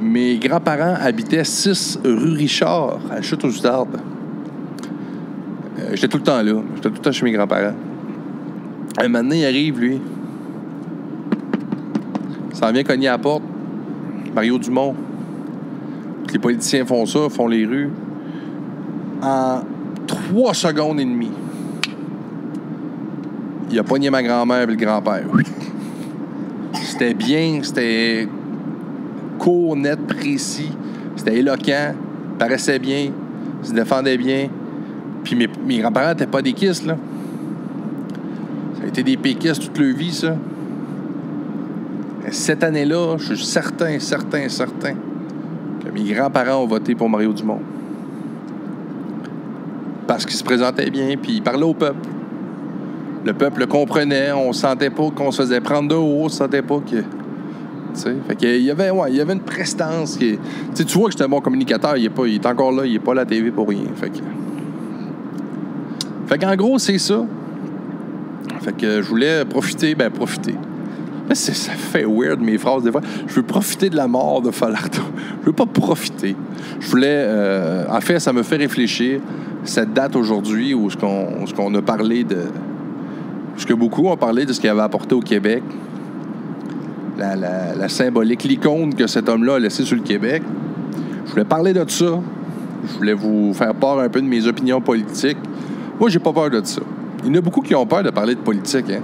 Mes grands-parents habitaient 6 rue Richard, à Chute aux Outardes. Euh, J'étais tout le temps là. J'étais tout le temps chez mes grands-parents. Un moment il arrive, lui. Ça vient cogner à la porte. Mario Dumont. Les politiciens font ça, font les rues. En trois secondes et demie, il a pogné ma grand-mère et le grand-père. C'était bien, c'était court, net, précis. C'était éloquent, paraissait bien, se défendait bien. Puis mes, mes grands-parents n'étaient pas des kisses, là. Ça a été des péquistes toute leur vie, ça. Et cette année-là, je suis certain, certain, certain que mes grands-parents ont voté pour Mario Dumont. Parce qu'il se présentait bien, puis il parlait au peuple. Le peuple le comprenait, on sentait pas qu'on se faisait prendre de haut, on sentait pas que. Fait qu'il y avait, ouais, il y avait une prestance. Qui, tu vois que j'étais un bon communicateur, il est, pas, il est encore là, il est pas à la TV pour rien. Fait que. Fait gros, c'est ça. Fait que je voulais profiter, ben profiter. Ça fait weird mes phrases des fois. Je veux profiter de la mort de Falardo. Je veux pas profiter. Je voulais. euh, en fait, ça me fait réfléchir cette date aujourd'hui où ce qu'on a parlé de. Ce que beaucoup ont parlé de ce qu'il avait apporté au Québec. La, symbolique, l'icône que cet homme-là a laissé sur le Québec. Je voulais parler de ça. Je voulais vous faire part un peu de mes opinions politiques. Moi, j'ai pas peur de ça. Il y en a beaucoup qui ont peur de parler de politique, hein.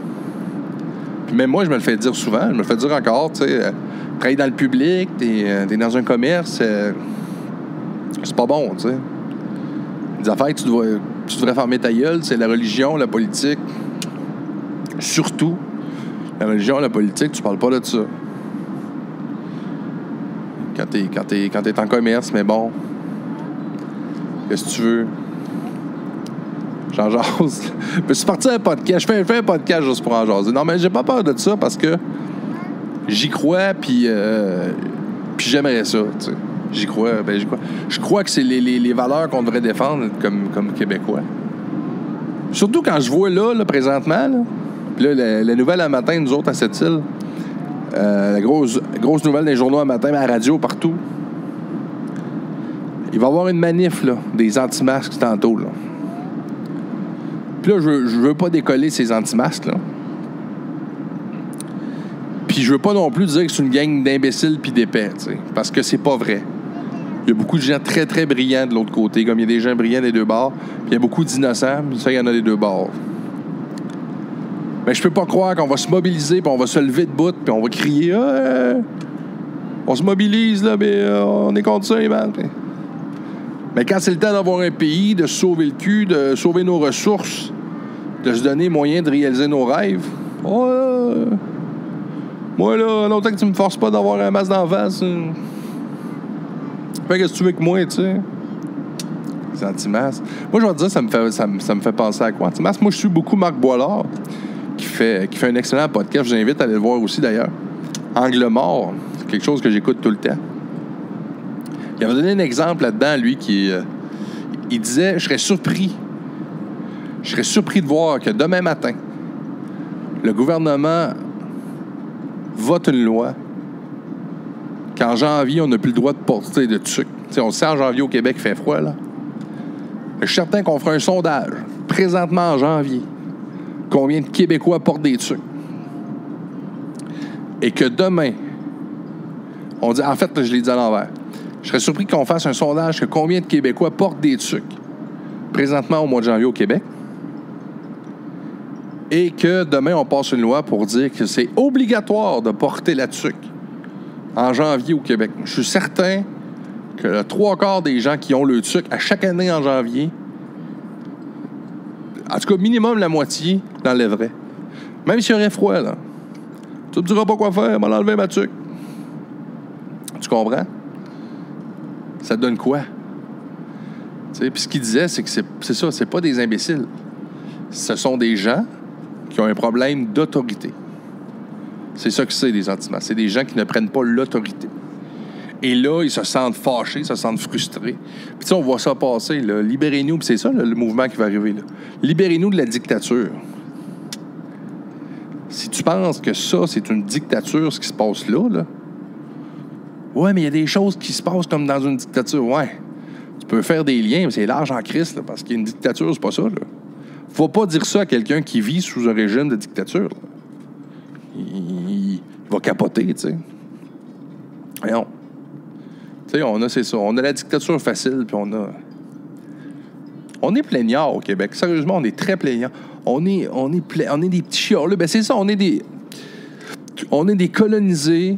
Puis même moi, je me le fais dire souvent, je me le fais dire encore, tu euh, travailler dans le public, t'es euh, dans un commerce, euh, c'est pas bon, tu sais. Des affaires que tu tu devrais fermer ta gueule, c'est la religion, la politique. Surtout, la religion, la politique, tu parles pas de ça. Quand t'es quand t'es- quand t'es en commerce, mais bon, qu'est-ce que tu veux? J'en jase. Je suis parti un podcast. Je fais, un podcast juste pour en jaser. Non, mais j'ai pas peur de ça parce que j'y crois, puis euh, puis j'aimerais ça. J'y crois, ben j'y crois. Je crois que c'est les, les- les valeurs qu'on devrait défendre comme, comme Québécois. Surtout quand je vois là, là présentement, là, puis là, la, nouvelle à matin, nous autres à cette île, euh, la grosse, grosse nouvelle des journaux à matin, à la radio, partout. Il va y avoir une manif, là, des anti-masques tantôt, là. Puis là, je je veux pas décoller ces anti-masques, là. Puis je veux pas non plus dire que c'est une gang d'imbéciles puis d'épais, parce que c'est pas vrai. Il y a beaucoup de gens très, très brillants de l'autre côté, comme il y a des gens brillants des deux bords, puis il y a beaucoup d'innocents, puis ça, il y en a des deux bords. Mais je peux pas croire qu'on va se mobiliser, puis on va se lever de bout, puis on va crier Ah, euh, On se mobilise, là, mais euh, on est contre ça, Mais quand c'est le temps d'avoir un pays, de sauver le cul, de sauver nos ressources, de se donner moyen de réaliser nos rêves, oh, euh, moi, là, longtemps que tu me forces pas d'avoir un masque d'en face, qu'est-ce que tu veux que moi, tu sais. Anti-masques. Moi, je vais te dire, ça me fait, ça me, fait penser à quoi? Anti-masques, moi, je suis beaucoup Marc Boilard, qui fait, un excellent podcast. Je vous invite à aller le voir aussi, d'ailleurs. Angle mort, quelque chose que j'écoute tout le temps. Il avait donné un exemple là-dedans, lui, qui. euh, il disait Je serais surpris. Je serais surpris de voir que demain matin, le gouvernement vote une loi qu'en janvier, on n'a plus le droit de porter de sucre. T'sais, on sait en janvier au Québec, il fait froid, là. Je suis certain qu'on fera un sondage, présentement en janvier, combien de Québécois portent des sucres. et que demain, on dit, en fait, je l'ai dit à l'envers, je serais surpris qu'on fasse un sondage que combien de Québécois portent des trucs présentement au mois de janvier au Québec et que demain, on passe une loi pour dire que c'est obligatoire de porter la tuque en janvier au Québec. Je suis certain que le trois quarts des gens qui ont le tuc à chaque année en janvier, en tout cas, minimum la moitié l'enlèverait. Même s'il y aurait froid, là. Tu ne diras pas quoi faire, m'en enlever ma tuque. Tu comprends? Ça donne quoi? Puis ce qu'il disait, c'est que c'est ça, c'est pas des imbéciles. Ce sont des gens qui ont un problème d'autorité. C'est ça que c'est, des antimas. C'est des gens qui ne prennent pas l'autorité. Et là, ils se sentent fâchés, ils se sentent frustrés. Puis on voit ça passer. Libérez-nous, c'est ça, le mouvement qui va arriver. Libérez-nous de la dictature. Si tu penses que ça, c'est une dictature, ce qui se passe là, là, ouais, mais il y a des choses qui se passent comme dans une dictature. Ouais. Tu peux faire des liens, mais c'est large en crise, là, parce qu'une dictature, c'est pas ça, là. Faut pas dire ça à quelqu'un qui vit sous un régime de dictature. Il, va capoter, tu sais. Voyons. Sais, on a, c'est ça. On a la dictature facile, puis on a. On est plaignards au Québec. Sérieusement, on est très plaignards. On est, on est, on est des petits chiards. Ben, c'est ça, on est des. On est des colonisés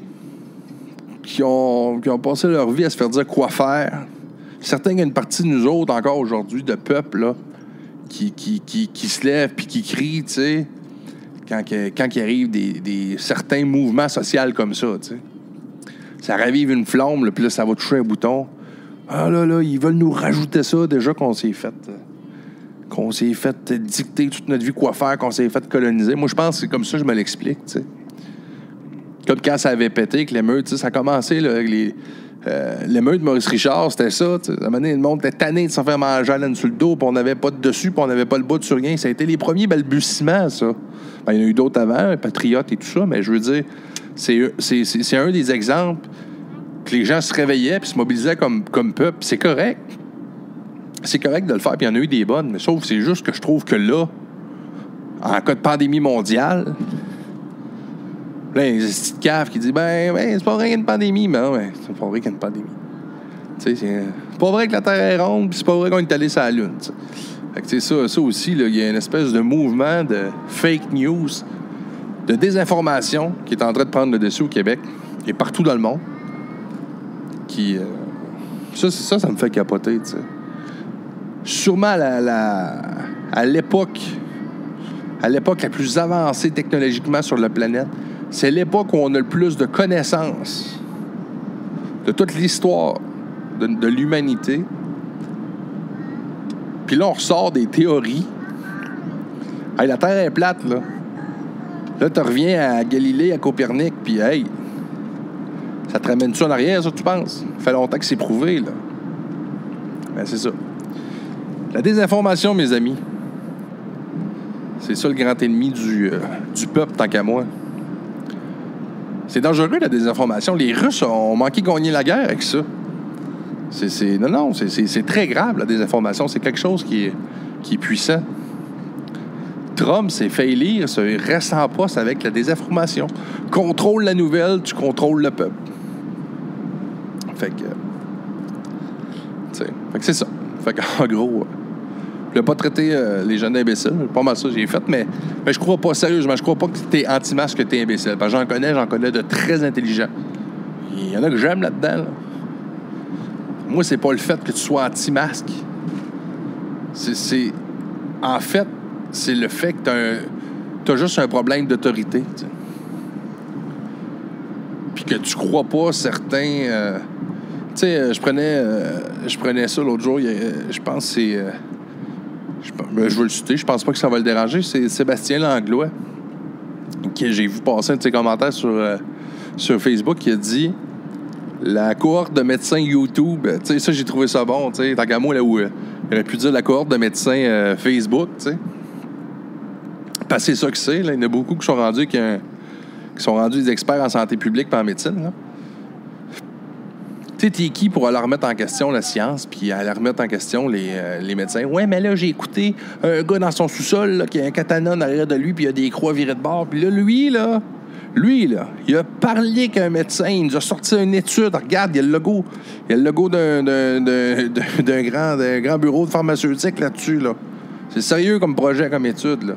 qui ont, qui ont passé leur vie à se faire dire quoi faire. Certains, il y a une partie de nous autres, encore aujourd'hui, de peuple, là, qui, qui, qui, se lève puis qui crie, tu quand, quand il arrive des, certains mouvements sociaux comme ça. Ça ravive une flamme, puis là, ça va toucher un bouton. Ah là là, ils veulent nous rajouter ça déjà qu'on s'est fait. Euh, qu'on s'est fait dicter toute notre vie quoi faire, qu'on s'est fait coloniser. Moi, je pense que c'est comme ça que je me l'explique, tu sais. Comme quand ça avait pété, que l'émeute, ça a commencé là, les euh, l'émeute Maurice Richard, c'était ça. À un moment donné, le monde était tanné de s'en faire manger à laine sur le dos, puis on n'avait pas de dessus, puis on n'avait pas le bout sur rien. Ça a été les premiers balbutiements, ça. Ben, il y en a eu d'autres avant, Patriote et tout ça, mais je veux dire, c'est un des exemples que les gens se réveillaient puis se mobilisaient comme, comme peuple. C'est correct. C'est correct de le faire, puis il y en a eu des bonnes, mais sauf c'est juste que je trouve que là, en cas de pandémie mondiale, Là, il y a des petites caves qui disent Ben, ben c'est pas vrai qu'il y a une pandémie. Mais c'est pas vrai qu'il y a une pandémie. C'est pas vrai que la Terre est ronde, puis c'est pas vrai qu'on est allé sur la Lune. Fait que, ça, ça aussi, il y a une espèce de mouvement de fake news, de désinformation qui est en train de prendre le dessus au Québec et partout dans le monde. Euh, ça, ça, ça me fait capoter. Sûrement à, la, à l'époque à l'époque la plus avancée technologiquement sur la planète, c'est l'époque où on a le plus de connaissances de toute l'histoire de, l'humanité. Puis là, on ressort des théories. Hey, la Terre est plate, là. Là, tu reviens à Galilée, à Copernic, puis hey, ça te ramène-tu en arrière, ça, tu penses? Ça fait longtemps que c'est prouvé, là. Ben, c'est ça. La désinformation, mes amis, c'est ça le grand ennemi du, euh, du peuple, tant qu'à moi. C'est dangereux, la désinformation. Les Russes ont manqué de gagner la guerre avec ça. C'est, non, non, c'est, très grave, la désinformation. C'est quelque chose qui qui est puissant. Trump s'est fait élire, se reste en poste avec la désinformation. Contrôle la nouvelle, tu contrôles le peuple. Fait que. fait que c'est ça. Fait qu'en gros. Je ne pas traiter euh, les jeunes imbéciles. Pas mal ça j'ai fait, mais, mais je crois pas, sérieusement, je crois pas que tu es anti-masque, que tu es imbécile. Parce que j'en connais, j'en connais de très intelligents. Il y en a que j'aime là-dedans. Moi, c'est pas le fait que tu sois anti-masque. C'est. En fait, c'est le fait que tu as, juste un problème d'autorité. Puis que tu crois pas certains. Euh, tu sais, euh, je prenais, je prenais ça l'autre jour. Je pense que c'est je, ben, je veux le citer, je pense pas que ça va le déranger. C'est Sébastien Langlois, que j'ai vu passer un de ses commentaires sur, euh, sur Facebook, qui a dit la cohorte de médecins YouTube. Tu sais, ça, j'ai trouvé ça bon. Tu sais, tant qu'à moi, là où euh, il aurait pu dire la cohorte de médecins euh, Facebook, tu sais. Parce que c'est ça que c'est. Il y en a beaucoup qui sont rendus, qui, sont rendus des experts en santé publique et en médecine. Là. Tu sais, t'es qui pour aller remettre en question la science, puis aller remettre en question les, euh, les médecins? Ouais, mais là, j'ai écouté un gars dans son sous-sol qui a un katana en arrière de lui, puis il a des croix virées de bord. Puis là, lui, là, Lui, là, il a parlé qu'un médecin, il nous a sorti une étude. Regarde, il y a le logo. Il y a le logo d'un, d'un, d'un, d'un- grand, grand bureau de pharmaceutique là-dessus. Là. C'est sérieux comme projet, comme étude. Là.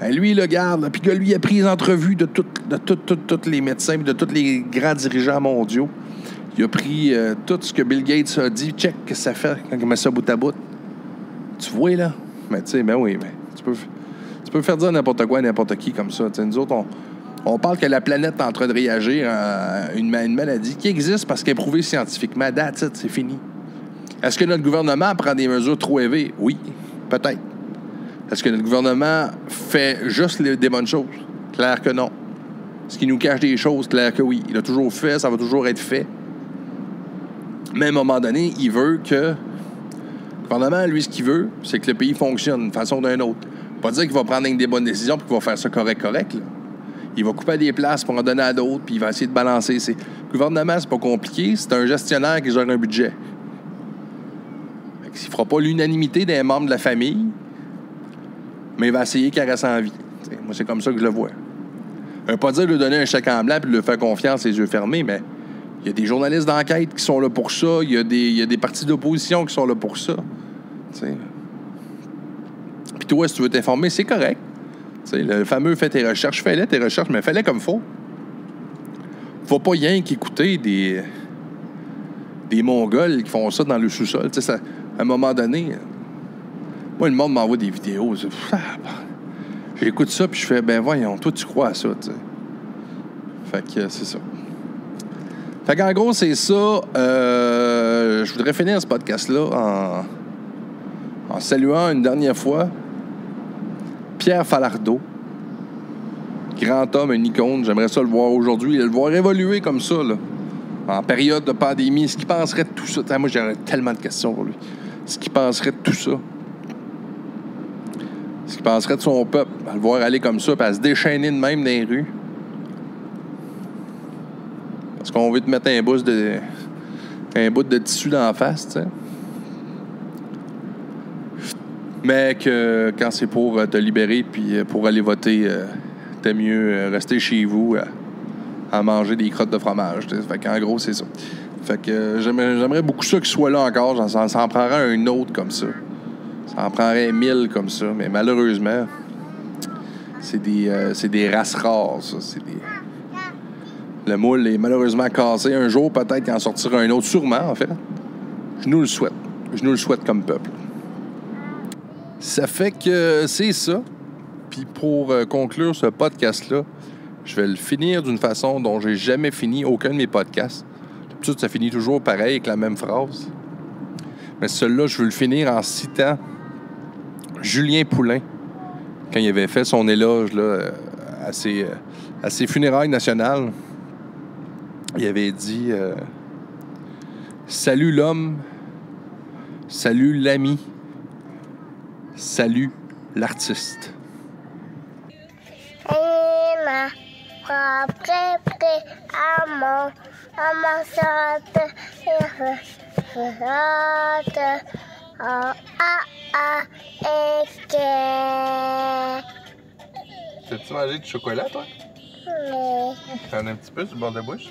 Ben, lui, le garde. Puis que lui, a pris les entrevues de tous de les médecins de tous les grands dirigeants mondiaux. Il a pris euh, tout ce que Bill Gates a dit. Check, que ça fait quand il met ça bout à bout. Tu vois, là? Mais tu sais, ben oui, mais tu peux, tu peux faire dire n'importe quoi à n'importe qui comme ça. Nous autres, on, parle que la planète est en train de réagir à une, une maladie qui existe parce qu'elle est prouvée scientifiquement. It, c'est fini. Est-ce que notre gouvernement prend des mesures trop élevées? Oui, peut-être. Est-ce que notre gouvernement fait juste des bonnes choses? Clair que non. Est-ce qu'il nous cache des choses? Clair que oui. Il a toujours fait, ça va toujours être fait. Mais à un moment donné, il veut que. Le gouvernement, lui, ce qu'il veut, c'est que le pays fonctionne d'une façon ou d'une autre. Pas dire qu'il va prendre des bonnes décisions puis qu'il va faire ça correct, correct. Il va couper des places pour en donner à d'autres, puis il va essayer de balancer. Le gouvernement, c'est pas compliqué, c'est un gestionnaire qui gère un budget. Fait que S'il fera pas l'unanimité des membres de la famille, mais il va essayer qu'elle reste en vie. Moi, c'est comme ça que je le vois. Ça veut pas dire de lui donner un chèque en blanc puis de lui faire confiance les yeux fermés, mais il y a des journalistes d'enquête qui sont là pour ça, il y a des, y a des partis d'opposition qui sont là pour ça. Puis toi, si tu veux t'informer, c'est correct. Le fameux fais tes recherches, fais-les tes recherches, mais fais-les comme faut. Faut pas rien qu'écouter des des Mongols qui font ça dans le sous-sol. À un moment donné, moi, le monde m'envoie des vidéos. Ah, bah. J'écoute ça, puis je fais, ben voyons, toi, tu crois à ça, tu sais. Fait que c'est ça. Fait qu'en gros, c'est ça. Euh, je voudrais finir ce podcast-là en, saluant une dernière fois Pierre Falardeau. Grand homme, une icône. J'aimerais ça le voir aujourd'hui. Le voir évoluer comme ça, là. En période de pandémie. Ce qu'il penserait de tout ça? Moi, j'aurais tellement de questions pour lui. Ce qu'il penserait de tout ça? Ce qu'il penserait de son peuple. À le voir aller comme ça, puis à se déchaîner de même dans les rues. Parce qu'on veut te mettre un bout de, un bout de tissu dans la face, tu sais. Mais que quand c'est pour euh, te libérer puis euh, pour aller voter, euh, t'es mieux rester chez vous à manger des crottes de fromage. tu sais. Fait qu'en gros, c'est ça. Fait que j'aimerais beaucoup ça qu'il soit là encore. J'en- Ça ça en prendrait un autre comme ça. En prendrait mille comme ça. Mais malheureusement, c'est des, euh, c'est des races rares, ça. C'est des... Le moule est malheureusement cassé. Un jour, peut-être qu'il en sortira un autre. Sûrement, en fait. Je nous le souhaite. Je nous le souhaite comme peuple. Ça fait que c'est ça. Puis pour euh, conclure ce podcast-là, je vais le finir d'une façon dont j'ai jamais fini aucun de mes podcasts. D'habitude, ça finit toujours pareil avec la même phrase. Mais celui-là, je veux le finir en citant Julien Poulain quand il avait fait son éloge euh, à, ses, euh, funérailles nationales. Il avait dit euh, Salut l'homme, salut l'ami, salut l'artiste. Que T'as-tu mangé du chocolat, toi? mais T'en as un petit peu sur le bord de la bouche?